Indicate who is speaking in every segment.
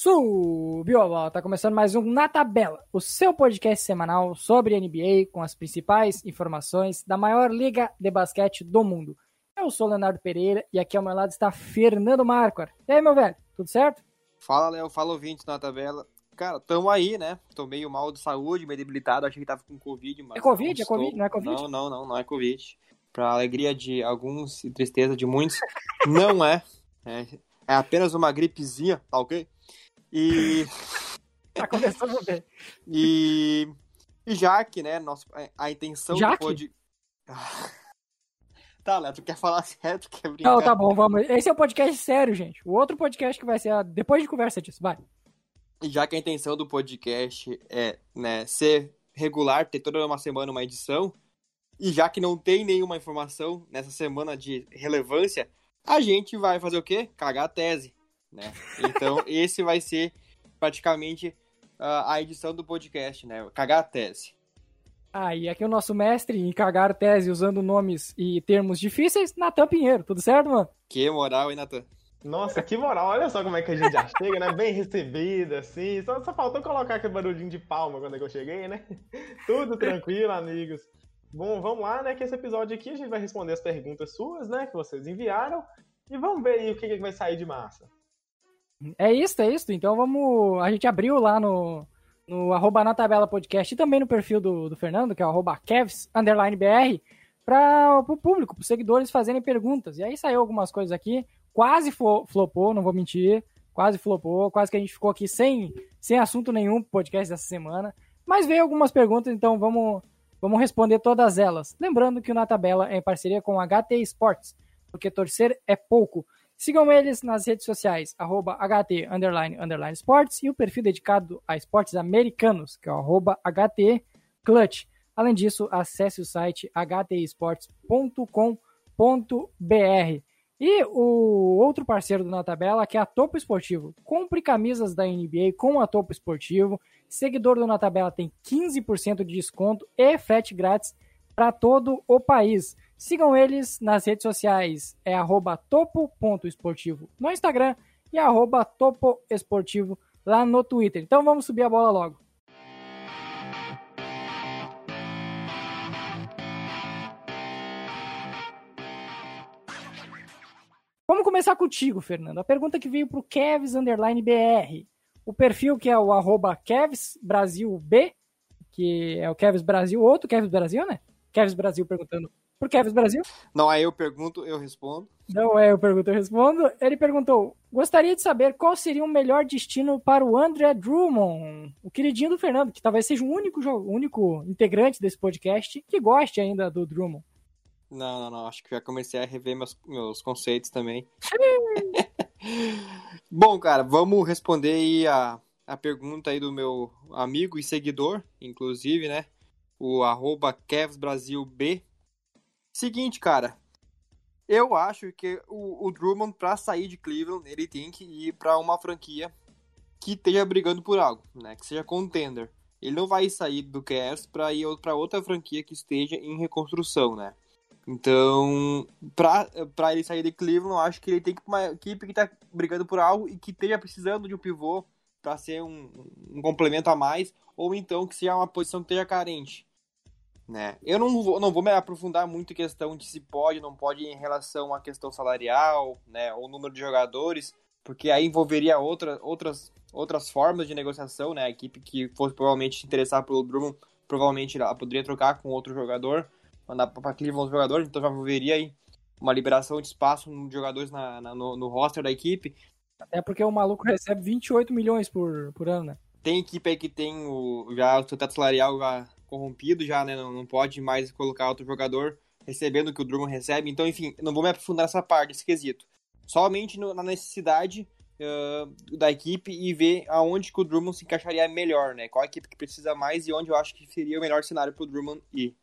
Speaker 1: Subiu tá começando mais um Na Tabela, o seu podcast semanal sobre NBA com as principais informações da maior liga de basquete do mundo. Eu sou Leonardo Pereira e aqui ao meu lado está Fernando Marquardt. E aí, meu velho, tudo certo?
Speaker 2: Fala, Léo, fala ouvinte na tabela. Cara, tamo aí, né? Tô meio mal de saúde, meio debilitado, achei que tava com Covid, mas.
Speaker 1: É Covid? É Covid? Não é Covid?
Speaker 2: Não, não, não, não é Covid. Pra alegria de alguns e tristeza de muitos, não é. é. É apenas uma gripezinha, tá ok? E.
Speaker 1: tá começando bem.
Speaker 2: E. E já que, né, nosso, a intenção
Speaker 1: Jaque?
Speaker 2: pode. Tá, Léo, tu quer falar sério? Tu quer brincar?
Speaker 1: Não, tá bom, vamos. Esse é o podcast sério, gente. O outro podcast que vai ser a... depois de conversa disso, vai.
Speaker 2: E já que a intenção do podcast é, né, ser regular, ter toda uma semana uma edição, e já que não tem nenhuma informação nessa semana de relevância, a gente vai fazer o quê? Cagar a tese, né? Então, esse vai ser praticamente uh, a edição do podcast, né? Cagar a tese.
Speaker 1: Ah, e aqui o nosso mestre em cagar tese usando nomes e termos difíceis, Natan Pinheiro. Tudo certo, mano?
Speaker 2: Que moral, hein, Natan?
Speaker 3: Nossa, que moral. Olha só como é que a gente já chega, né? Bem recebida, assim. Só, só faltou colocar aquele barulhinho de palma quando é que eu cheguei, né? Tudo tranquilo, amigos. Bom, vamos lá, né? Que esse episódio aqui a gente vai responder as perguntas suas, né? Que vocês enviaram. E vamos ver aí o que, que vai sair de massa.
Speaker 1: É isso, é isso. Então vamos. A gente abriu lá no, no arroba na tabela podcast e também no perfil do, do Fernando, que é o arroba kevs, underline br, para o público, para os seguidores fazerem perguntas. E aí saiu algumas coisas aqui, quase flopou, não vou mentir, quase flopou, quase que a gente ficou aqui sem, sem assunto nenhum pro podcast dessa semana. Mas veio algumas perguntas, então vamos, vamos responder todas elas. Lembrando que o Na Tabela é em parceria com HT Sports, porque torcer é pouco. Sigam eles nas redes sociais, arroba HT underline, underline Sports e o perfil dedicado a esportes americanos, que é arroba HT Clutch. Além disso, acesse o site htesports.com.br. E o outro parceiro do Na Tabela, que é a Topo Esportivo. Compre camisas da NBA com a Topo Esportivo. Seguidor do Na Tabela tem 15% de desconto e frete grátis para todo o país. Sigam eles nas redes sociais, é arroba topo.esportivo no Instagram e arroba topoesportivo lá no Twitter. Então vamos subir a bola logo. Vamos começar contigo, Fernando. A pergunta que veio para o Kevs Underline BR. O perfil que é o arroba Kevs Brasil B, que é o Kevs Brasil, outro Kevs Brasil, né? Kevs Brasil perguntando por Kevin Brasil.
Speaker 2: Não é eu pergunto, eu respondo.
Speaker 1: Não é eu pergunto, eu respondo. Ele perguntou: gostaria de saber qual seria o melhor destino para o André Drummond, o queridinho do Fernando, que talvez seja o único, o único integrante desse podcast que goste ainda do Drummond.
Speaker 2: Não, não, não. Acho que já comecei a rever meus, meus conceitos também. Bom, cara, vamos responder aí a, a pergunta aí do meu amigo e seguidor, inclusive, né? O arroba KevsBrasilB Seguinte, cara. Eu acho que o, o Drummond, pra sair de Cleveland, ele tem que ir para uma franquia que esteja brigando por algo, né? Que seja contender. Ele não vai sair do Cavs para ir para outra franquia que esteja em reconstrução, né? Então, para ele sair de Cleveland, eu acho que ele tem que ir uma equipe que tá brigando por algo e que esteja precisando de um pivô para ser um, um complemento a mais, ou então que seja uma posição que esteja carente. Né? Eu não vou, não vou me aprofundar muito em questão de se pode, não pode em relação à questão salarial, né, ou número de jogadores, porque aí envolveria outra, outras, outras formas de negociação, né? A equipe que fosse provavelmente interessar pelo Drummond, provavelmente ela poderia trocar com outro jogador, mandar para Cleveland os jogadores, então já envolveria aí uma liberação de espaço de jogadores na, na no, no, roster da equipe.
Speaker 1: Até porque o maluco recebe 28 milhões por, por ano, né?
Speaker 2: Tem equipe aí que tem o, já o seu teto salarial já corrompido já, né? Não, não pode mais colocar outro jogador recebendo o que o Drummond recebe. Então, enfim, não vou me aprofundar nessa parte, esse quesito. Somente no, na necessidade uh, da equipe e ver aonde que o Drummond se encaixaria melhor, né? Qual a equipe que precisa mais e onde eu acho que seria o melhor cenário para o Drummond ir.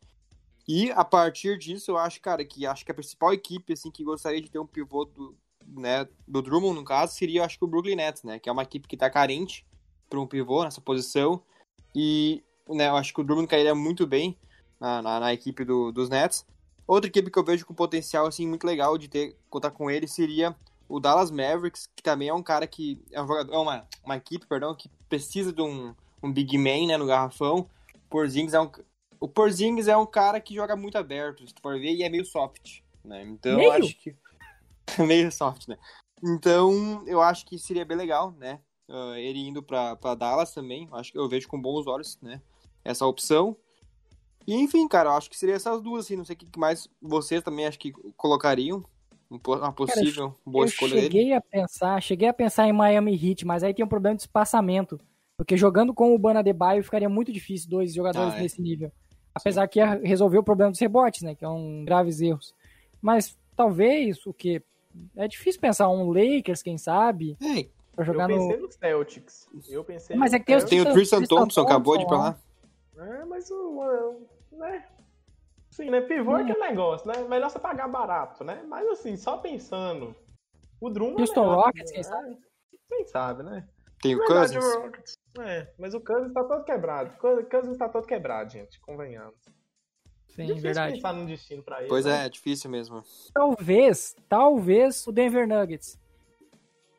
Speaker 2: E a partir disso, eu acho, cara, que acho que a principal equipe assim que gostaria de ter um pivô do, né, do Drummond, no caso, seria acho que o Brooklyn Nets, né? Que é uma equipe que está carente para um pivô nessa posição. E né, eu acho que o Drummond cairia muito bem na, na, na equipe do, dos Nets. Outra equipe que eu vejo com potencial assim muito legal de ter contar com ele seria o Dallas Mavericks, que também é um cara que é um jogador, é uma, uma equipe, perdão, que precisa de um, um big man, né, no garrafão. Porzingis é um o Porzingis é um cara que joga muito aberto, se tu for ver, e é meio soft, né? Então,
Speaker 1: meio?
Speaker 2: eu acho que meio soft, né? Então, eu acho que seria bem legal, né? Uh, ele indo para Dallas também, acho que eu vejo com bons olhos, né? Essa opção. E enfim, cara, eu acho que seria essas duas, assim, não sei o que mais vocês também acho que colocariam uma possível
Speaker 1: cara,
Speaker 2: boa
Speaker 1: eu
Speaker 2: escolha
Speaker 1: cheguei
Speaker 2: dele.
Speaker 1: a pensar, cheguei a pensar em Miami Heat, mas aí tem um problema de espaçamento, porque jogando com o Bana Baio ficaria muito difícil dois jogadores
Speaker 2: Ah, é.
Speaker 1: nesse nível. Apesar que ia resolver o problema dos rebotes, né, que é um graves erros. Mas talvez o que é difícil pensar um Lakers, quem sabe,
Speaker 2: É,
Speaker 1: pra
Speaker 3: Eu
Speaker 1: jogar
Speaker 3: pensei
Speaker 1: no
Speaker 3: no Celtics. Eu pensei
Speaker 1: Mas
Speaker 3: no
Speaker 1: é que tem os
Speaker 2: tem o
Speaker 3: Celtics.
Speaker 2: Tristan
Speaker 1: Tristan
Speaker 2: Thompson, acabou de ir pra
Speaker 1: Thompson
Speaker 2: lá.
Speaker 3: É, mas o. Né? Sim, né? Pivô é aquele negócio, né? Melhor você pagar barato, né? Mas assim, só pensando. O Drummond.
Speaker 1: Houston
Speaker 3: é melhor,
Speaker 1: Rockets, quem
Speaker 3: é,
Speaker 1: sabe?
Speaker 3: Quem sabe, né?
Speaker 2: Tem o
Speaker 3: Verdade,
Speaker 2: Cousins.
Speaker 3: o Rockets. É, mas o Cousins tá todo quebrado. O Cousins tá todo quebrado, gente. Convenhamos.
Speaker 1: Sim,
Speaker 3: Difícil
Speaker 1: verdade.
Speaker 3: pensar num destino pra ele.
Speaker 2: Pois
Speaker 3: né?
Speaker 2: é, é difícil mesmo.
Speaker 1: Talvez, talvez o Denver Nuggets.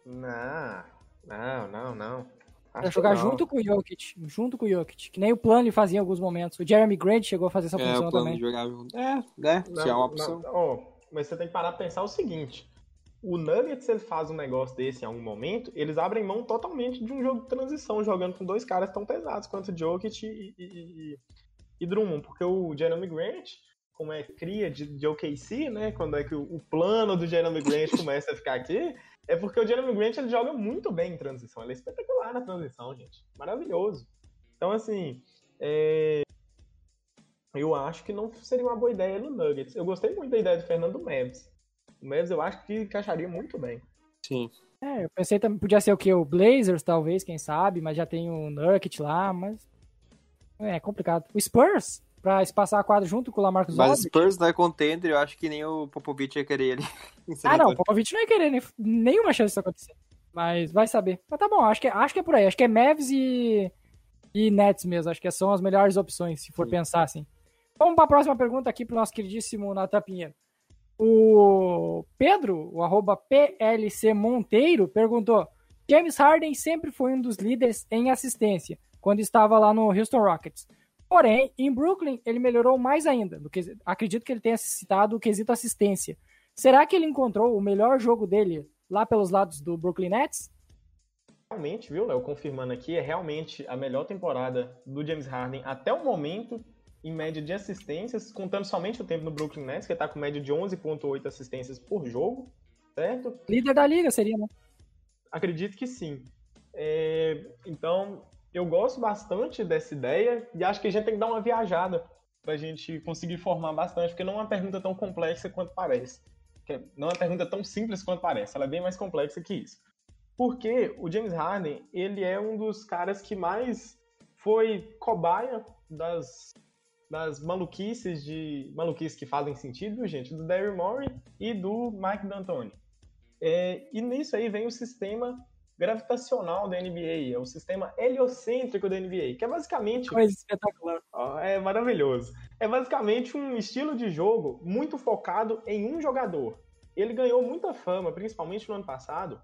Speaker 3: Não, não, não, não.
Speaker 1: Pra jogar
Speaker 3: não.
Speaker 1: junto com o Jokic, junto com o Jokic, que nem o Plano fazia em alguns momentos. O Jeremy Grant chegou a fazer essa
Speaker 2: É,
Speaker 1: função
Speaker 2: o plano
Speaker 1: também.
Speaker 2: de jogar junto. É, né? Se é uma opção.
Speaker 3: não, ó, mas você tem que parar pra pensar o seguinte. O Nuggets, ele faz um negócio desse em algum momento, eles abrem mão totalmente de um jogo de transição, jogando com dois caras tão pesados quanto o Jokic e, e, e, e Drummond, porque o Jeremy Grant, como é cria de, de OKC, né, quando é que o, o plano do Jeremy Grant começa a ficar aqui, é porque o Jeremy Grant, ele joga muito bem em transição, ele é espetacular na transição, gente, maravilhoso. Então, assim, é, eu acho que não seria uma boa ideia no Nuggets. Eu gostei muito da ideia do Fernando Mavis. O Mavis eu acho que encaixaria muito bem.
Speaker 2: Sim.
Speaker 1: É, eu pensei também, podia ser o que? O Blazers, talvez, quem sabe, mas já tem o Nurkic lá, mas. É complicado. O Spurs, pra espaçar a quadra junto com o Lamarcus
Speaker 2: Mas o
Speaker 1: Aldridge.
Speaker 2: Spurs não é contender, eu acho que nem o Popovich ia querer ele.
Speaker 1: Ah, não, o. Popovich não ia querer nem, nenhuma chance disso acontecer. Mas vai saber. Mas tá bom, acho que, acho que é por aí. Acho que é Mavs e, e Nets mesmo. Acho que são as melhores opções, se for
Speaker 2: Sim.
Speaker 1: pensar assim. Vamos para a próxima pergunta aqui pro nosso queridíssimo Natan Pinheiro. O Pedro, o arroba PLC Monteiro, perguntou: James Harden sempre foi um dos líderes em assistência, quando estava lá no Houston Rockets. Porém, em Brooklyn, ele melhorou mais ainda. Que, acredito que ele tenha citado o quesito assistência. Será que ele encontrou o melhor jogo dele lá pelos lados do Brooklyn Nets?
Speaker 3: Realmente, viu, Léo? Confirmando aqui, é realmente a melhor temporada do James Harden até o momento, em média de assistências, contando somente o tempo no Brooklyn Nets, que está com média de 11,8 assistências por jogo, certo?
Speaker 1: Líder da liga seria, né?
Speaker 3: Acredito que sim. É, então, eu gosto bastante dessa ideia e acho que a gente tem que dar uma viajada para a gente conseguir formar bastante, porque não é uma pergunta tão complexa quanto parece. Que Não é uma pergunta tão simples quanto parece, ela é bem mais complexa que isso. Porque o James Harden, ele é um dos caras que mais foi cobaia das, das maluquices de maluquices que fazem sentido, gente, do Daryl Morey e do Mike D'Antoni. É, e nisso aí vem o sistema gravitacional da NBA, é o sistema heliocêntrico da NBA, que é basicamente
Speaker 1: Coisa espetacular.
Speaker 3: É maravilhoso. É basicamente um estilo de jogo muito focado em um jogador. Ele ganhou muita fama, principalmente no ano passado,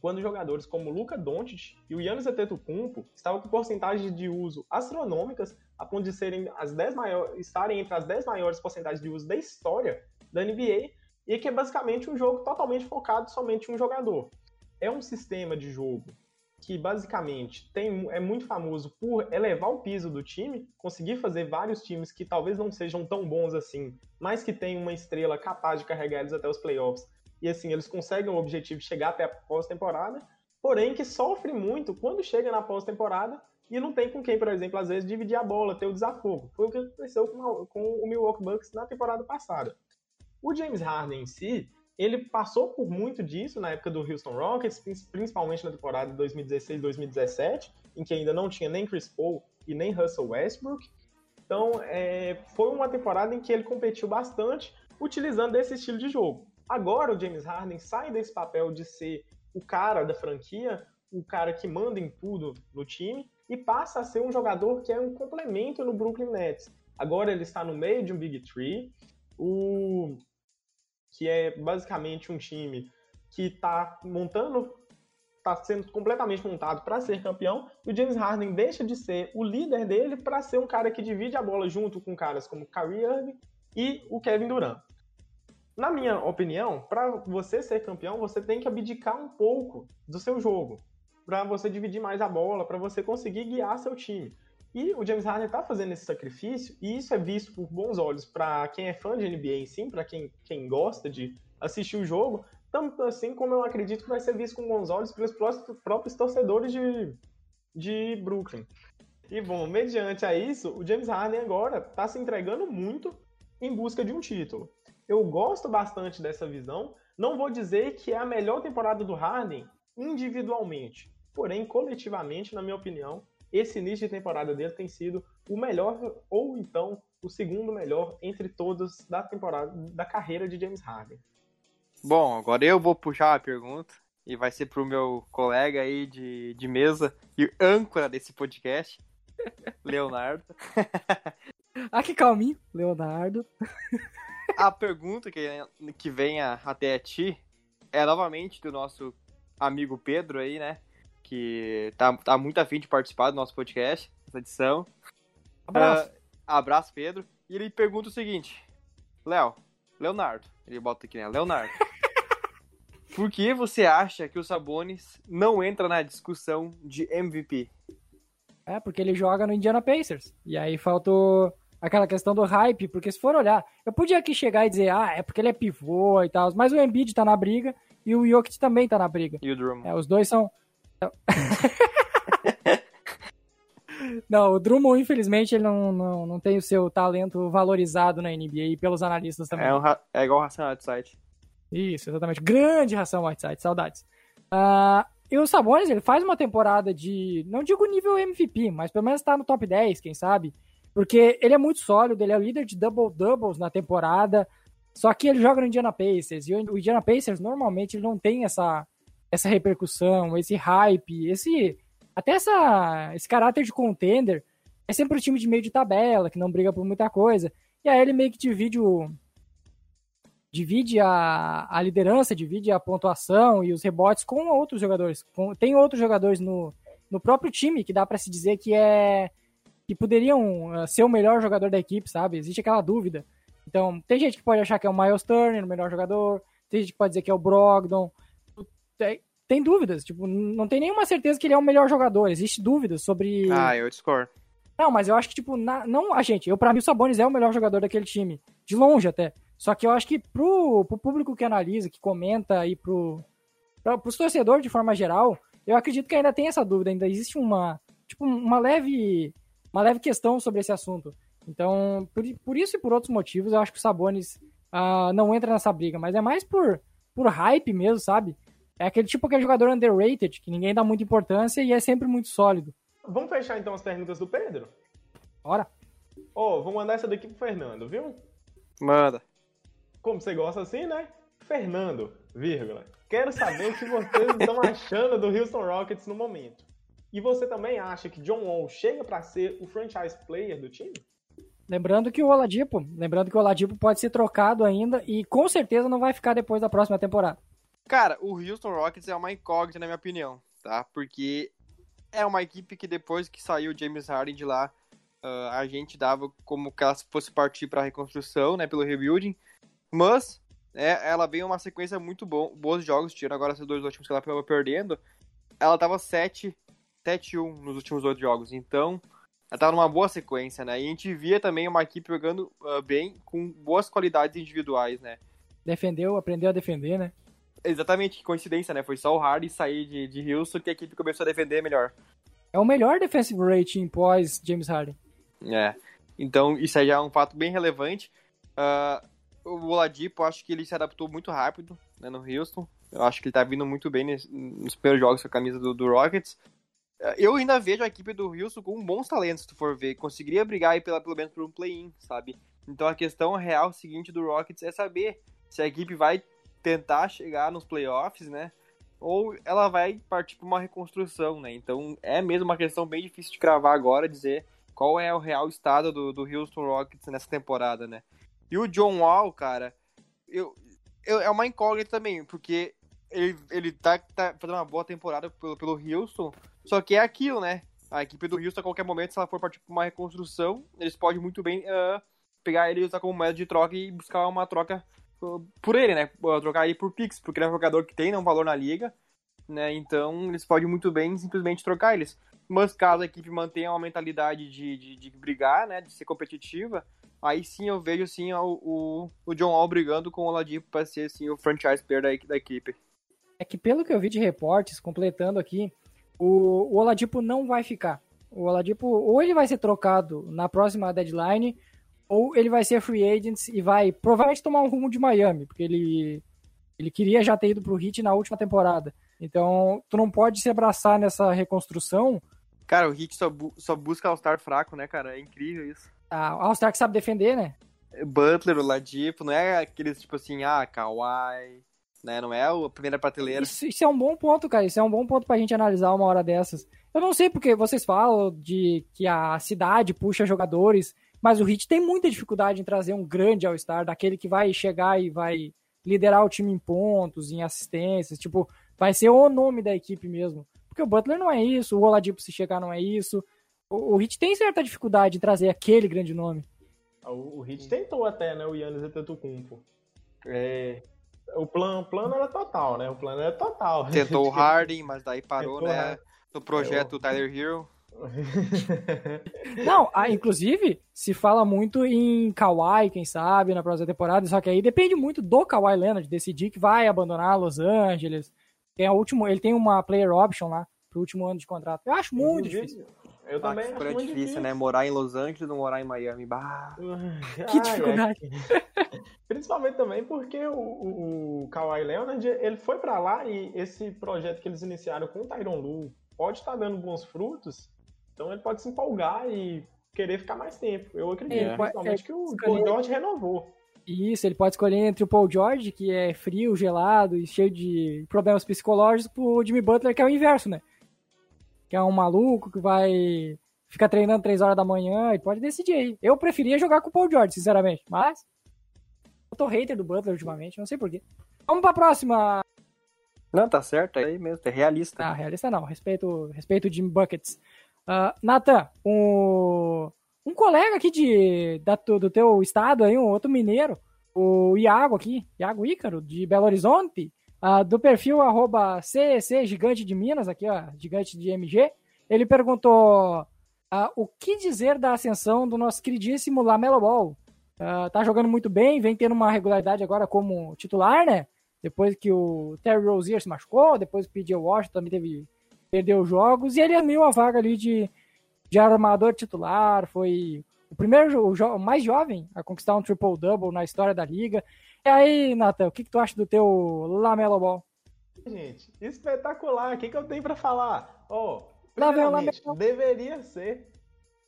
Speaker 3: quando jogadores como Luka Doncic e o Giannis Antetokounmpo estavam com porcentagens de uso astronômicas, a ponto de serem as 10 maiores, estarem entre as 10 maiores porcentagens de uso da história da NBA, e que é basicamente um jogo totalmente focado somente em um jogador. É um sistema de jogo que basicamente tem, é muito famoso por elevar o piso do time, conseguir fazer vários times que talvez não sejam tão bons assim, mas que tem uma estrela capaz de carregar eles até os playoffs. E assim, eles conseguem o objetivo de chegar até a pós-temporada, porém que sofre muito quando chega na pós-temporada e não tem com quem, por exemplo, às vezes dividir a bola, ter o desafogo. Foi o que aconteceu com, a- com o Milwaukee Bucks na temporada passada. O James Harden em si, ele passou por muito disso na época do Houston Rockets, prin- principalmente na temporada de 2016-2017, em que ainda não tinha nem Chris Paul e nem Russell Westbrook. Então, é, foi uma temporada em que ele competiu bastante utilizando esse estilo de jogo. Agora o James Harden sai desse papel de ser o cara da franquia, o cara que manda em tudo no time, e passa a ser um jogador que é um complemento no Brooklyn Nets. Agora ele está no meio de um Big Three, o... que é basicamente um time que está montando, está sendo completamente montado para ser campeão, e o James Harden deixa de ser o líder dele para ser um cara que divide a bola junto com caras como Kyrie Irving e o Kevin Durant. Na minha opinião, para você ser campeão, você tem que abdicar um pouco do seu jogo, para você dividir mais a bola, para você conseguir guiar seu time. E o James Harden está fazendo esse sacrifício, e isso é visto por bons olhos para quem é fã de NBA em si, para quem, quem gosta de assistir o jogo, tanto assim como eu acredito que vai ser visto com bons olhos pelos próprios torcedores de, de Brooklyn. E bom, mediante a isso, o James Harden agora está se entregando muito em busca de um título. Eu gosto bastante dessa visão. Não vou dizer que é a melhor temporada do Harden individualmente, porém coletivamente, na minha opinião, esse início de temporada dele tem sido o melhor ou então o segundo melhor entre todos da temporada da carreira de James Harden.
Speaker 2: Bom, agora eu vou puxar a pergunta e vai ser pro meu colega aí de, de mesa e âncora desse podcast, Leonardo.
Speaker 1: ah, que calminho, Leonardo.
Speaker 2: a pergunta que, que vem até a ti é novamente do nosso amigo Pedro aí, né? Que tá, tá muito afim de participar do nosso podcast, essa edição.
Speaker 1: Abraço. Uh,
Speaker 2: abraço, Pedro. E ele pergunta o seguinte: Léo, Leonardo, ele bota aqui, né? Leonardo. Por que você acha que o Sabonis não entra na discussão de MVP?
Speaker 1: É, porque ele joga no Indiana Pacers. E aí faltou aquela questão do hype, porque se for olhar, eu podia aqui chegar e dizer, ah, é porque ele é pivô e tal, mas o Embiid tá na briga e o Jokic também tá na briga.
Speaker 2: E o Drummond.
Speaker 1: É, os dois são... não, o Drummond, infelizmente, ele não, não, não tem o seu talento valorizado na NBA pelos analistas também.
Speaker 2: É, um, é igual o Hassan site.
Speaker 1: Isso, exatamente. Grande ração Whiteside, saudades. Uh, e o Sabonis, ele faz uma temporada de, não digo nível MVP, mas pelo menos tá no top 10, quem sabe? Porque ele é muito sólido, ele é o líder de double-doubles na temporada, só que ele joga no Indiana Pacers, e o Indiana Pacers normalmente ele não tem essa, essa repercussão, esse hype, esse até essa, esse caráter de contender. É sempre o time de meio de tabela, que não briga por muita coisa. E aí ele meio que divide o, divide a, a liderança, divide a pontuação e os rebotes com outros jogadores. Com, tem outros jogadores no, no próprio time que dá para se dizer que é que poderiam uh, ser o melhor jogador da equipe, sabe? Existe aquela dúvida. Então, tem gente que pode achar que é o Miles Turner o melhor jogador, tem gente que pode dizer que é o Brogdon. Tem, tem dúvidas, tipo, não tem nenhuma certeza que ele é o melhor jogador. Existe dúvidas sobre
Speaker 2: Ah, eu discordo.
Speaker 1: Não, mas eu acho que tipo, na, não a gente, eu para mim o Sabonis é o melhor jogador daquele time, de longe até. Só que eu acho que pro, pro público que analisa, que comenta e pro, pra, pros torcedores de forma geral, eu acredito que ainda tem essa dúvida, ainda existe uma, tipo, uma leve, uma leve questão sobre esse assunto. Então, por, por isso e por outros motivos, eu acho que o Sabonis uh, não entra nessa briga, mas é mais por, por hype mesmo, sabe? É aquele tipo que é jogador underrated, que ninguém dá muita importância e é sempre muito sólido.
Speaker 3: Vamos fechar então as perguntas do Pedro?
Speaker 1: Bora.
Speaker 3: Ó, oh, vou mandar essa daqui pro Fernando, viu?
Speaker 2: Manda
Speaker 3: como você gosta assim, né? Fernando, vírgula. Quero saber o que vocês estão achando do Houston Rockets no momento. E você também acha que John Wall chega para ser o franchise player do time?
Speaker 1: Lembrando que o Oladipo, lembrando que o Oladipo pode ser trocado ainda e com certeza não vai ficar depois da próxima temporada.
Speaker 2: Cara, o Houston Rockets é uma incógnita na minha opinião, tá? Porque é uma equipe que depois que saiu o James Harden de lá, uh, a gente dava como que ela fosse partir para reconstrução, né, pelo rebuilding. Mas é, ela veio uma sequência muito bom, bons jogos, tirando agora esses dois últimos que ela estava perdendo. Ela tava 7 7-1 nos últimos dois jogos, então ela tava numa boa sequência, né? E a gente via também uma equipe jogando uh, bem, com boas qualidades individuais, né?
Speaker 1: Defendeu, aprendeu a defender, né?
Speaker 2: Exatamente, que coincidência, né? Foi só o Harden sair de, de Houston que a equipe começou a defender melhor.
Speaker 1: É o melhor defensive rating pós James Harden.
Speaker 2: É, então isso aí já é um fato bem relevante. Uh, o Oladipo, acho que ele se adaptou muito rápido né, no Houston. Eu acho que ele tá vindo muito bem nesse, nos primeiros jogos com a camisa do, do, Rockets. Eu ainda vejo a equipe do Houston com bons talentos, se tu for ver. Conseguiria brigar aí pela, pelo menos por um play-in, sabe? Então a questão real seguinte do Rockets é saber se a equipe vai tentar chegar nos playoffs, né? Ou ela vai partir para uma reconstrução, né? Então é mesmo uma questão bem difícil de cravar agora, dizer qual é o real estado do, do Houston Rockets nessa temporada, né? E o John Wall, cara, eu, eu, é uma incógnita também, porque ele, ele tá, tá fazendo uma boa temporada pelo, pelo Houston, só que é aquilo, né? A equipe do Houston, a qualquer momento, se ela for partir pra uma reconstrução, eles podem muito bem uh, pegar ele e usar como moeda de troca e buscar uma troca por ele, né? Trocar ele por Pix, porque ele é um jogador que tem né, um valor na liga, né? Então eles podem muito bem simplesmente trocar eles. Mas caso a equipe mantenha uma mentalidade de, de, de brigar, né? De ser competitiva, aí sim eu vejo sim o, o, o John Wall brigando com o Oladipo para ser assim, o franchise player da, da equipe.
Speaker 1: É que pelo que eu vi de reportes, completando aqui, o, o Oladipo não vai ficar. O Oladipo ou ele vai ser trocado na próxima deadline, ou ele vai ser free agent e vai provavelmente tomar um rumo de Miami, porque ele, ele queria já ter ido pro Heat na última temporada. Então, tu não pode se abraçar nessa reconstrução.
Speaker 2: Cara, o Heat só, bu só busca All-Star fraco, né, cara? É incrível isso.
Speaker 1: Ah, All-Star que sabe defender, né?
Speaker 2: Butler, o Ladipo, não é aqueles tipo assim, ah, Kawhi, né? Não é a primeira prateleira.
Speaker 1: Isso, isso, é um bom ponto, cara. Isso é um bom ponto pra gente analisar uma hora dessas. Eu não sei porque vocês falam de que a cidade puxa jogadores, mas o Heat tem muita dificuldade em trazer um grande All-Star, daquele que vai chegar e vai liderar o time em pontos, em assistências, tipo, vai ser o nome da equipe mesmo. Porque o Butler não é isso, o Oladipo se chegar não é isso. O, o Heat tem certa dificuldade em trazer aquele grande nome.
Speaker 3: O, o Heat tentou até, né, o Yannis Antetokounmpo. É, o plano, plano era total, né? O plano era total.
Speaker 2: Tentou o Harden, mas daí parou, Tentou né? No projeto eu... Tyler Hero.
Speaker 1: Não, ah, inclusive, se fala muito em Kawhi, quem sabe, na próxima temporada, só que aí depende muito do Kawhi Leonard decidir que vai abandonar Los Angeles. Tem a último, ele tem uma player option lá pro último ano de contrato. Eu acho muito difícil.
Speaker 3: Eu ah, também acho muito difícil, difícil, né?
Speaker 2: Morar em Los Angeles ou morar em Miami. Bah.
Speaker 1: que dificuldade.
Speaker 3: Principalmente também porque o, o, o Kawhi Leonard, ele foi para lá e esse projeto que eles iniciaram com o Tyron Lu pode estar tá dando bons frutos, então ele pode se empolgar e querer ficar mais tempo. Eu acredito, é, principalmente é, que o Paul George renovou.
Speaker 1: Isso, ele pode escolher entre o Paul George, que é frio, gelado e cheio de problemas psicológicos, pro Jimmy Butler, que é o inverso, né? Que é um maluco que vai ficar treinando três horas da manhã, ele pode decidir aí. Eu preferia jogar com o Paul George, sinceramente, mas eu tô hater do Butler ultimamente, não sei porquê. Vamos pra próxima.
Speaker 2: Não, tá certo, é aí mesmo, é realista.
Speaker 1: Ah, realista não, respeito, respeito o Jim Buckets. Uh, Nathan, um, um colega aqui de, da, do teu estado aí, um outro mineiro, o Iago aqui, Iago Ícaro, de Belo Horizonte, uh, do perfil arroba CEC Gigante de Minas, aqui ó, Gigante de MG, ele perguntou uh, o que dizer da ascensão do nosso queridíssimo Lamelo Ball, Uh, tá jogando muito bem, vem tendo uma regularidade agora como titular, né? Depois que o Terry Rozier se machucou, depois que o P.J. Washington também teve, perdeu jogos, e ele assumiu a vaga ali de, de armador titular, foi o primeiro, o, jo, mais jovem a conquistar um triple-double na história da liga. E aí, Nathan, o que, que tu acha do teu Lamelo Ball?
Speaker 3: Gente, espetacular, o que, que eu tenho para falar? Oh, deveria ser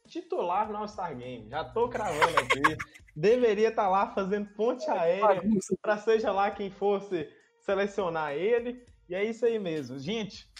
Speaker 3: titular no All-Star Game. Já tô cravando aqui. Deveria estar tá lá fazendo ponte aérea para seja lá quem fosse selecionar ele. E é isso aí mesmo. Gente,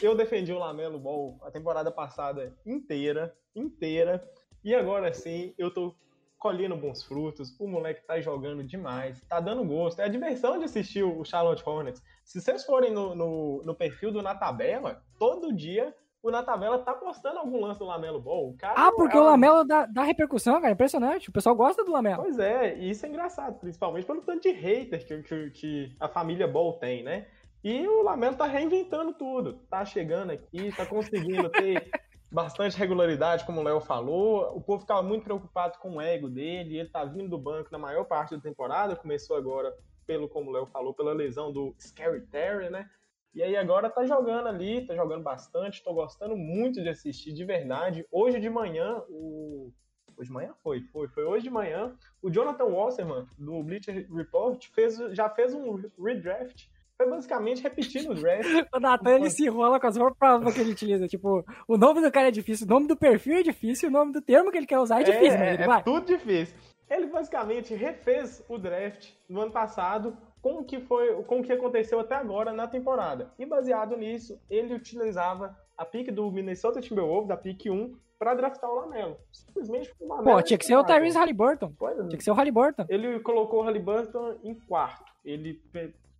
Speaker 3: eu defendi o Lamelo Ball a temporada passada inteira, inteira. E agora sim, eu tô colhendo bons frutos. O moleque tá jogando demais, tá dando gosto. É a diversão de assistir o Charlotte Hornets. Se vocês forem no, no, no perfil do Na Tabela, todo dia o Natavela tá postando algum lance do Lamelo Ball.
Speaker 1: ah, porque é o Lamelo dá, dá, repercussão, cara. Impressionante. O pessoal gosta do Lamelo.
Speaker 3: Pois é, e isso é engraçado, principalmente pelo tanto de hater que, que, que a família Ball tem, né? E o Lamelo tá reinventando tudo. Tá chegando aqui, tá conseguindo ter bastante regularidade, como o Léo falou. O povo ficava muito preocupado com o ego dele. Ele tá vindo do banco na maior parte da temporada. Começou agora, pelo como o Léo falou, pela lesão do Scary Terry, né? E aí agora tá jogando ali, tá jogando bastante, tô gostando muito de assistir de verdade. Hoje de manhã, o. Hoje de manhã? Foi, foi, foi hoje de manhã. O Jonathan Wasserman, do Bleacher Report, fez, já fez um redraft. Foi basicamente repetindo o draft.
Speaker 1: o Nathan ele se enrola com as roupas que ele utiliza. Tipo, o nome do cara é difícil, o nome do perfil é difícil, o nome do termo que ele quer usar é difícil,
Speaker 3: é,
Speaker 1: é,
Speaker 3: é tudo difícil. Ele basicamente refez o draft no ano passado com o que foi, com o que aconteceu até agora na temporada. E baseado nisso, ele utilizava a pick do Minnesota Timberwolves, a pick 1, para draftar o Lamelo. Simplesmente
Speaker 1: o Lamelo. Pô, tinha que ser o Tyrese Halliburton. Pois é. Tinha que ser o Halliburton.
Speaker 3: Ele colocou o Halliburton em quarto. Ele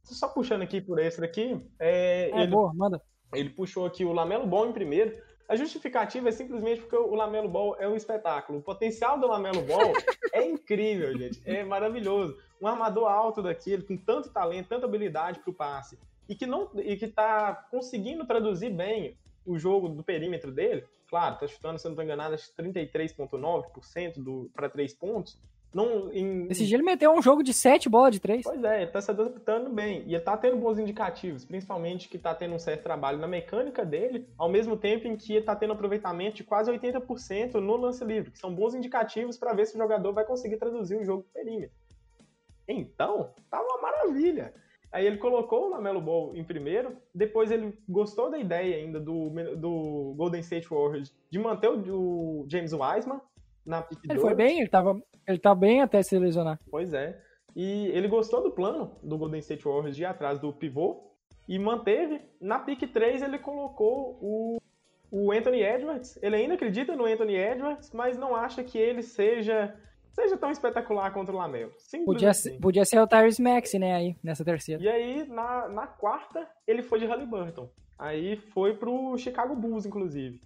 Speaker 3: Só puxando aqui por extra aqui, é,
Speaker 1: É,
Speaker 3: ele,
Speaker 1: boa, manda.
Speaker 3: ele puxou aqui o Lamelo Ball em primeiro. A justificativa é simplesmente porque o Lamelo Ball é um espetáculo. O potencial do Lamelo Ball é incrível, gente. É maravilhoso. Um armador alto daquele, com tanto talento, tanta habilidade para o passe, e que não e que tá conseguindo traduzir bem o jogo do perímetro dele. Claro, tá chutando, se eu não tô enganado, acho que 33,9% para três pontos. Não, em,
Speaker 1: Esse dia ele meteu um jogo de 7 bolas de 3.
Speaker 3: Pois é, ele tá se adaptando bem. E ele tá tendo bons indicativos, principalmente que tá tendo um certo trabalho na mecânica dele, ao mesmo tempo em que ele tá tendo aproveitamento de quase 80% no lance livre, que são bons indicativos para ver se o jogador vai conseguir traduzir o jogo perímetro. Então, tá uma maravilha. Aí ele colocou o Lamelo Ball em primeiro, depois ele gostou da ideia ainda do, do Golden State Warriors de manter o, o James Wiseman na pick
Speaker 1: Ele
Speaker 3: 2.
Speaker 1: foi bem, ele tava, ele tá bem até se lesionar.
Speaker 3: Pois é. E ele gostou do plano do Golden State Warriors de ir atrás do pivô e manteve. Na pick 3 ele colocou o, o Anthony Edwards. Ele ainda acredita no Anthony Edwards, mas não acha que ele seja seja tão espetacular contra o Lamelo.
Speaker 1: Podia,
Speaker 3: assim.
Speaker 1: ser, podia ser o Tyrese Maxey, né, aí, nessa terceira.
Speaker 3: E aí, na, na quarta, ele foi de Halliburton. Aí foi pro Chicago Bulls, inclusive.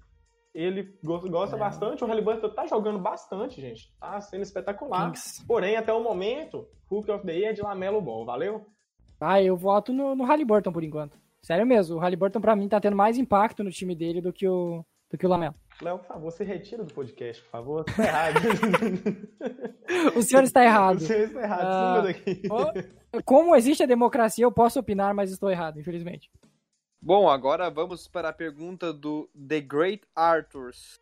Speaker 3: Ele go- gosta
Speaker 1: É.
Speaker 3: bastante, o Halliburton tá jogando bastante, gente. Tá sendo espetacular. Porém, até o momento, Hook of the Year é de Lamelo Ball, valeu?
Speaker 1: Ah, eu voto no, no Halliburton por enquanto. Sério mesmo, o Halliburton pra mim tá tendo mais impacto no time dele do que o, do que o Lamelo.
Speaker 3: Léo, por favor, se retira do podcast, por favor. Tá errado.
Speaker 1: O senhor está errado.
Speaker 3: Você está errado, suma daqui.
Speaker 1: Como existe a democracia, eu posso opinar, mas estou errado, infelizmente.
Speaker 2: Bom, agora vamos para a pergunta do The Great Arthurs.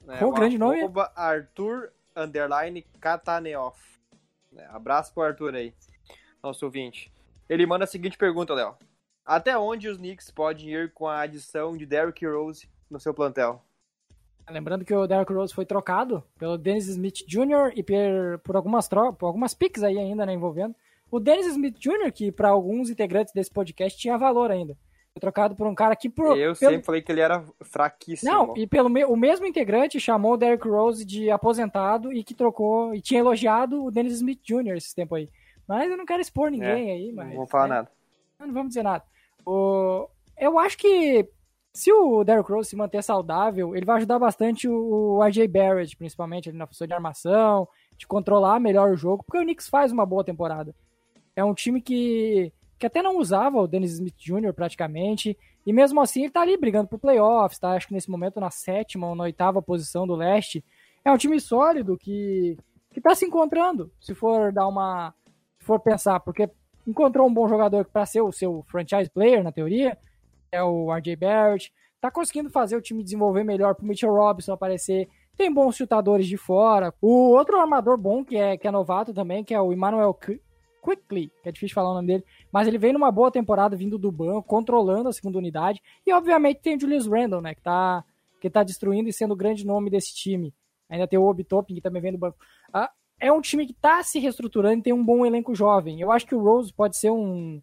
Speaker 2: Né,
Speaker 1: Qual o grande nome?
Speaker 2: Arthur underline Kataneoff. Né, abraço pro Arthur aí, nosso ouvinte. Ele manda a seguinte pergunta, Léo. Até onde os Knicks podem ir com a adição de Derrick Rose no seu plantel?
Speaker 1: Lembrando que o Derrick Rose foi trocado pelo Dennis Smith Jr. e per- por algumas tro- por algumas picks aí ainda, né, envolvendo. O Dennis Smith Jr., que para alguns integrantes desse podcast tinha valor ainda. Trocado por um cara que por,
Speaker 2: Eu
Speaker 1: pelo-
Speaker 2: sempre falei que ele era fraquíssimo.
Speaker 1: Não, e pelo me- o mesmo integrante chamou o Derrick Rose de aposentado e que trocou e tinha elogiado o Dennis Smith Jr. esse tempo aí. Mas eu não quero expor ninguém aí, mas
Speaker 2: não vou falar
Speaker 1: né,
Speaker 2: nada.
Speaker 1: não vamos dizer nada. O- eu acho que se o Derrick Rose se manter saudável, ele vai ajudar bastante o, o RJ Barrett, principalmente ali na função de armação, de controlar melhor o jogo, porque o Knicks faz uma boa temporada. É um time que, que até não usava o Dennis Smith Jr. praticamente, e mesmo assim ele tá ali brigando por playoffs, tá? Acho que nesse momento na sétima ou na oitava posição do leste. É um time sólido que, que tá se encontrando, se for dar uma. Se for pensar, porque encontrou um bom jogador para ser o seu franchise player, na teoria, é o RJ Barrett. Tá conseguindo fazer o time desenvolver melhor pro Mitchell Robinson aparecer. Tem bons chutadores de fora. O outro armador bom, que é, que é novato também, que é o Emmanuel Quickly, que é difícil falar o nome dele, mas ele vem numa boa temporada vindo do banco, controlando a segunda unidade. E obviamente tem o Julius Randle, né, que tá, que tá destruindo e sendo o grande nome desse time. Ainda tem o Obi Toppin, que também vem do banco. Ah, é um time que tá se reestruturando e tem um bom elenco jovem. Eu acho que o Rose pode ser um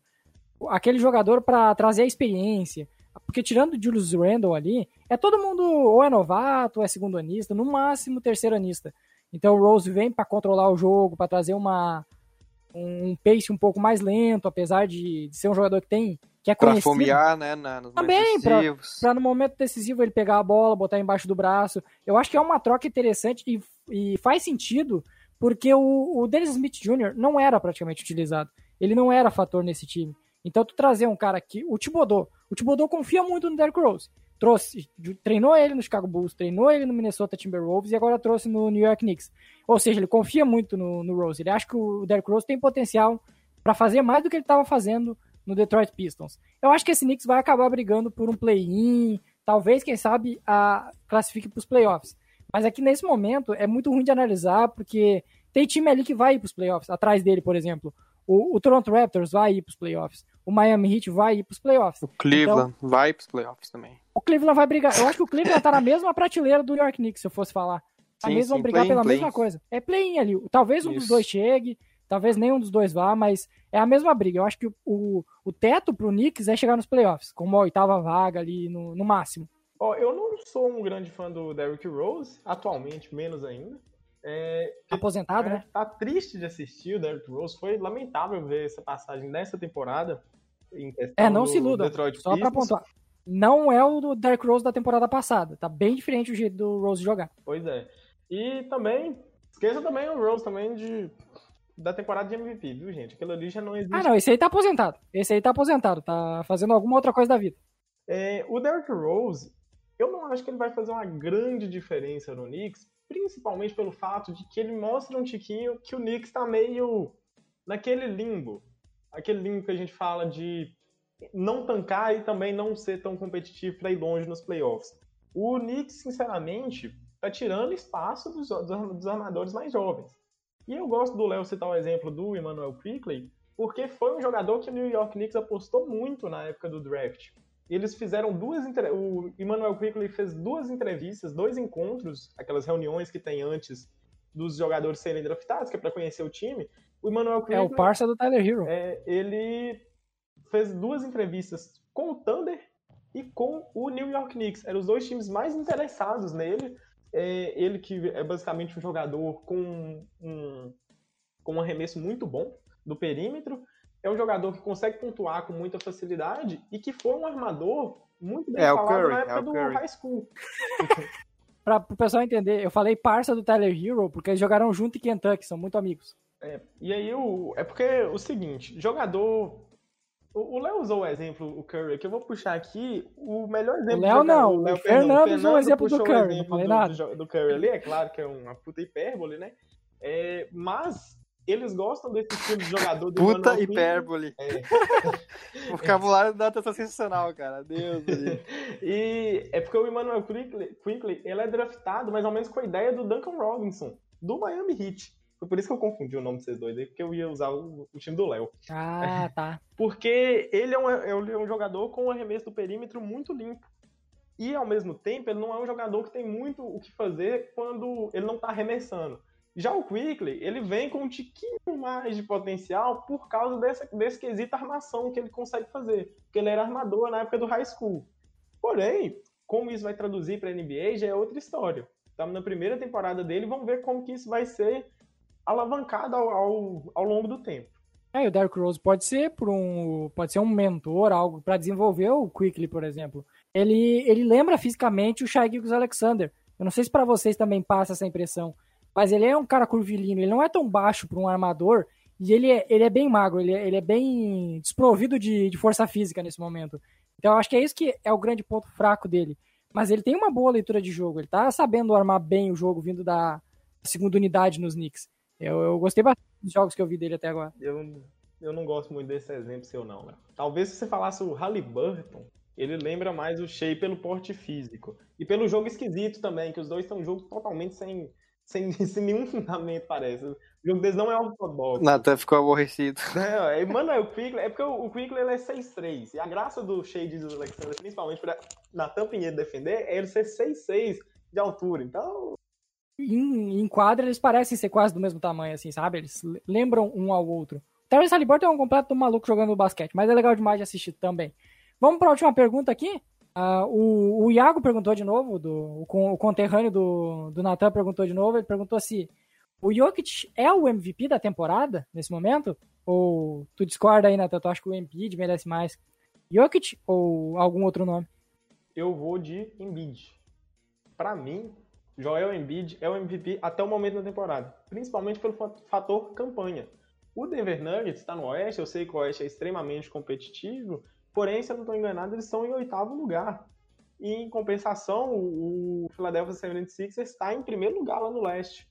Speaker 1: aquele jogador para trazer a experiência. Porque tirando o Julius Randle ali, é todo mundo ou é novato, ou é segundo anista, no máximo terceiro anista. Então o Rose vem para controlar o jogo, para trazer uma um pace um pouco mais lento, apesar de, de ser um jogador que tem que é
Speaker 2: Pra
Speaker 1: conhecido
Speaker 2: fomear, né, na, nos
Speaker 1: Também,
Speaker 2: momentos
Speaker 1: pra- para no momento decisivo ele pegar a bola, botar embaixo do braço. Eu acho que é uma troca interessante e, e faz sentido, porque o, o Dennis Smith Jr. não era praticamente utilizado. Ele não era fator nesse time. Então tu trazer um cara aqui, o Thibodeau, o Thibodeau confia muito no Derrick Rose. Trouxe, treinou ele no Chicago Bulls, treinou ele no Minnesota Timberwolves e agora trouxe no New York Knicks. Ou seja, ele confia muito no, no Rose. Ele acha que o Derrick Rose tem potencial para fazer mais do que ele estava fazendo no Detroit Pistons. Eu acho que esse Knicks vai acabar brigando por um play-in, talvez, quem sabe, a, classifique para os playoffs. Mas aqui nesse momento é muito ruim de analisar, porque tem time ali que vai para os playoffs, atrás dele, por exemplo. O, o Toronto Raptors vai ir para os playoffs. O Miami Heat vai ir para os playoffs.
Speaker 2: O Cleveland vai pros playoffs também.
Speaker 1: O Cleveland vai brigar. Eu acho que o Cleveland tá na mesma prateleira do New York Knicks, se eu fosse falar.
Speaker 2: Sim,
Speaker 1: Eles vão
Speaker 2: sim,
Speaker 1: brigar pela
Speaker 2: play-in.
Speaker 1: mesma coisa. É play-in ali. Talvez um dos
Speaker 2: Isso.
Speaker 1: dois chegue, talvez nenhum dos dois vá, mas é a mesma briga. Eu acho que o, o, o teto pro Knicks é chegar nos playoffs, como a oitava vaga ali no, no máximo.
Speaker 3: Ó, eu não sou um grande fã do Derrick Rose, atualmente menos ainda. É,
Speaker 1: Aposentado,
Speaker 3: é,
Speaker 1: né?
Speaker 3: Tá triste de assistir o Derrick Rose. Foi lamentável ver essa passagem dessa temporada.
Speaker 1: É, não se iludam.
Speaker 3: Detroit
Speaker 1: Só pra
Speaker 3: Pistons.
Speaker 1: pontuar. Não é o do Derrick Rose da temporada passada. Tá bem diferente o jeito do Rose jogar.
Speaker 3: Pois é. E também, esqueça também o Rose também de, da temporada de MVP, viu, gente? Aquilo ali já não existe.
Speaker 1: Ah, não, esse aí tá aposentado. Esse aí tá aposentado. Tá fazendo alguma outra coisa da vida.
Speaker 3: É, o Derrick Rose, eu não acho que ele vai fazer uma grande diferença no Knicks, principalmente pelo fato de que ele mostra um tiquinho que o Knicks tá meio naquele limbo. Aquele limbo que a gente fala de não tancar e também não ser tão competitivo para ir longe nos playoffs. O Knicks, sinceramente, tá tirando espaço dos, dos, dos armadores mais jovens. E eu gosto do Léo citar o exemplo do Emmanuel Quickley, porque foi um jogador que o New York Knicks apostou muito na época do draft. Eles fizeram duas. O Emmanuel Quickley fez duas entrevistas, dois encontros, aquelas reuniões que tem antes dos jogadores serem draftados, que é para conhecer o time. O Emmanuel
Speaker 1: É
Speaker 3: Quickley.
Speaker 1: o parça do Tyler Hero.
Speaker 3: É, ele fez duas entrevistas com o Thunder e com o New York Knicks. Eram os dois times mais interessados nele. É, ele que é basicamente um jogador com um, com um arremesso muito bom do perímetro. É um jogador que consegue pontuar com muita facilidade e que foi um armador muito bem
Speaker 2: É, o
Speaker 3: falado
Speaker 2: Curry,
Speaker 3: na
Speaker 2: é
Speaker 3: época
Speaker 2: o
Speaker 3: do
Speaker 2: Curry.
Speaker 3: high school.
Speaker 1: Pra o pessoal entender, eu falei parça do Tyler Hero porque eles jogaram junto em Kentucky, são muito amigos.
Speaker 3: E aí, o, é porque o seguinte, jogador. O Léo usou o exemplo, o Curry, que eu vou puxar aqui. O melhor exemplo. de
Speaker 1: Léo não, o
Speaker 3: Léo,
Speaker 1: Fernando usou o exemplo do Curry,
Speaker 3: exemplo
Speaker 1: falei
Speaker 3: do,
Speaker 1: nada.
Speaker 3: do do Curry ali, é claro que é uma puta hipérbole, né? É, mas eles gostam desse estilo de jogador do
Speaker 2: Puta hipérbole.
Speaker 3: É.
Speaker 2: O vocabulário da tá sensacional, cara. Deus do céu.
Speaker 3: e é porque o Emmanuel Quickley, Quickley, ele é draftado mais ou menos com a ideia do Duncan Robinson, do Miami Heat. Foi por isso que eu confundi o nome desses dois aí, porque eu ia usar o, o time do Léo.
Speaker 1: Ah, tá.
Speaker 3: Porque ele é, um, ele é um jogador com um arremesso do perímetro muito limpo. E, ao mesmo tempo, ele não é um jogador que tem muito o que fazer quando ele não tá arremessando. Já o Quickly, ele vem com um tiquinho mais de potencial por causa desse, desse quesito armação que ele consegue fazer. Porque ele era armador na época do high school. Porém, como isso vai traduzir para NBA já é outra história. Estamos na primeira temporada dele, vamos ver como que isso vai ser alavancado ao, ao, ao longo do tempo.
Speaker 1: É, o Derrick Rose pode ser por um, pode ser um mentor, algo pra desenvolver o Quickly, por exemplo. Ele, ele lembra fisicamente o Shai Alexander. Eu não sei se pra vocês também passa essa impressão, mas ele é um cara curvilíneo, ele não é tão baixo para um armador e ele é, ele é bem magro, ele é, ele é bem desprovido de, de força física nesse momento. Então eu acho que é isso que é o grande ponto fraco dele. Mas ele tem uma boa leitura de jogo, ele tá sabendo armar bem o jogo vindo da segunda unidade nos Knicks. Eu, eu gostei bastante dos jogos que eu vi dele até agora.
Speaker 3: Eu, eu não gosto muito desse exemplo seu, não, né? Talvez se você falasse o Halliburton, ele lembra mais o Shea pelo porte físico. E pelo jogo esquisito também, que os dois estão um jogo totalmente sem, sem, sem nenhum fundamento, parece. O jogo deles não é ortodoxo.
Speaker 2: Natan ficou aborrecido.
Speaker 3: Não, é, mano, é o Quickly, é porque o, o Quickly ele é 6'3". E a graça do Shea de Alexander, principalmente pra Natan Pinheiro defender, é ele ser 6'6 de altura. Então,
Speaker 1: em, em quadra eles parecem ser quase do mesmo tamanho, assim, sabe? Eles lembram um ao outro. O Terence Halliburton é um completo maluco jogando basquete, mas é legal demais de assistir também. Vamos para a última pergunta aqui. Ah, o, o Iago perguntou de novo, do, o, o conterrâneo do, do Natan perguntou de novo, ele perguntou se o Jokic é o MVP da temporada, nesse momento? Ou tu discorda aí, Natan? Tu acha que o Embiid merece mais? Jokic ou algum outro nome?
Speaker 3: eu vou de Embiid. Pra mim, Joel Embiid é o MVP até o momento da temporada, principalmente pelo fa- fator campanha. O Denver Nuggets está no Oeste, eu sei que o Oeste é extremamente competitivo, porém, se eu não estou enganado, eles estão em oitavo lugar. E, em compensação, o o Philadelphia 76ers está em primeiro lugar lá no Leste.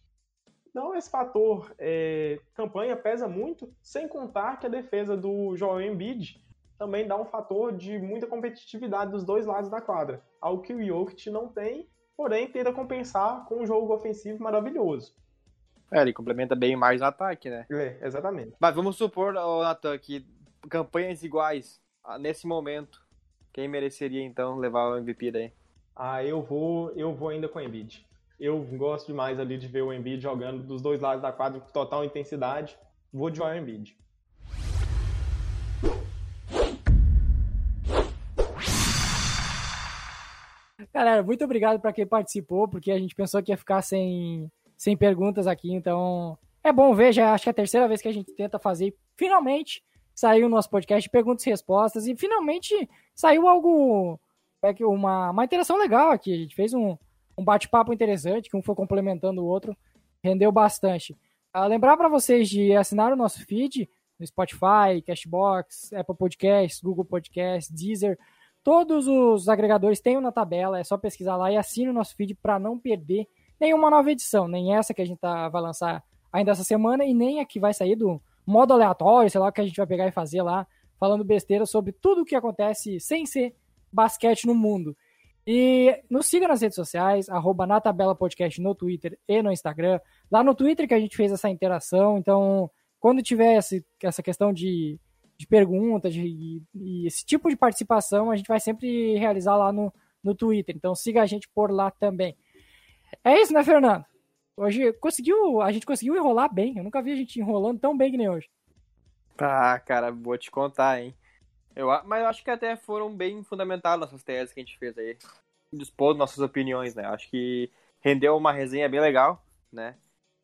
Speaker 3: Então, esse fator é, campanha pesa muito, sem contar que a defesa do Joel Embiid também dá um fator de muita competitividade dos dois lados da quadra, algo que o Jokic não tem, porém tenta compensar com um jogo ofensivo maravilhoso.
Speaker 2: É, ele complementa bem mais no ataque, né?
Speaker 3: É, exatamente.
Speaker 2: Mas vamos supor, Natan, que campanhas iguais, nesse momento, quem mereceria então levar o MVP daí?
Speaker 3: Ah, eu vou, eu vou ainda com o Embiid. Eu gosto demais ali de ver o Embiid jogando dos dois lados da quadra com total intensidade. Vou de Joel Embiid.
Speaker 1: Galera, muito obrigado para quem participou, porque a gente pensou que ia ficar sem, sem perguntas aqui, então é bom ver, já acho que é a terceira vez que a gente tenta fazer. Finalmente saiu o nosso podcast Perguntas e Respostas e finalmente saiu algo, é uma, uma interação legal aqui. A gente fez um, um bate-papo interessante, que um foi complementando o outro, rendeu bastante. Uh, lembrar para vocês de assinar o nosso feed no Spotify, Cashbox, Apple Podcasts, Google Podcasts, Deezer. Todos os agregadores têm na tabela, é só pesquisar lá e assine o nosso feed para não perder nenhuma nova edição, nem essa que a gente tá, vai lançar ainda essa semana e nem a que vai sair do modo aleatório, sei lá o que a gente vai pegar e fazer lá, falando besteira sobre tudo o que acontece sem ser basquete no mundo. E nos siga nas redes sociais, arroba na tabela podcast no Twitter e no Instagram. Lá no Twitter que a gente fez essa interação, então quando tiver esse, essa questão de, de perguntas de, de, esse tipo de participação, a gente vai sempre realizar lá no, no Twitter. Então siga a gente por lá também. É isso, né, Fernando? Hoje conseguiu, a gente conseguiu enrolar bem. Eu nunca vi a gente enrolando tão bem que nem hoje.
Speaker 2: Ah, cara, vou te contar, hein? Eu, mas eu acho que até foram bem fundamentadas nossas teses que a gente fez aí. Dispor nossas opiniões, né? Acho que rendeu uma resenha bem legal, né?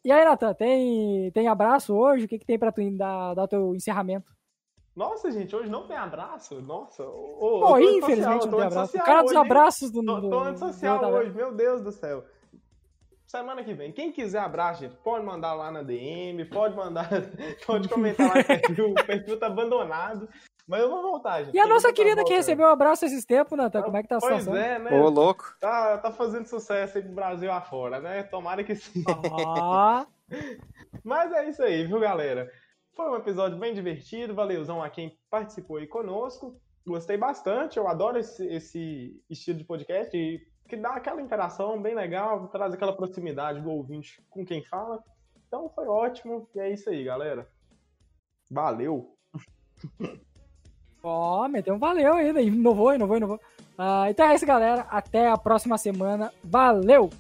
Speaker 1: E aí, Natan, tem, tem abraço hoje? O que, que tem pra tu dar, dar teu encerramento?
Speaker 3: Nossa, gente, hoje não tem abraço? Nossa.
Speaker 1: Oh, Pô, infelizmente não tem abraço. O cara dos abraços
Speaker 3: do, tô, tô social do, hoje, meu Deus do céu semana que vem. Quem quiser abraço, gente, pode mandar lá na DM, pode mandar, pode comentar lá no perfil. o perfil tá abandonado. Mas eu vou voltar, gente.
Speaker 1: E a nossa querida que recebeu um abraço esses tempos, Natan, como é que tá a
Speaker 3: pois
Speaker 1: situação?
Speaker 3: Pois é, né?
Speaker 2: Ô, louco.
Speaker 3: Tá, tá fazendo sucesso aí pro Brasil afora, né? Tomara que sim.
Speaker 1: Ah.
Speaker 3: Mas é isso aí, viu, galera? Foi um episódio bem divertido. Valeuzão a quem participou aí conosco. Gostei bastante, eu adoro esse, esse estilo de podcast e que dá aquela interação bem legal, traz aquela proximidade do ouvinte com quem fala. Então foi ótimo. E é isso aí, galera. Valeu!
Speaker 1: Ó, oh, meteu um valeu ainda. Inovou, inovou, inovou. Uh, então é isso, galera. Até a próxima semana. Valeu!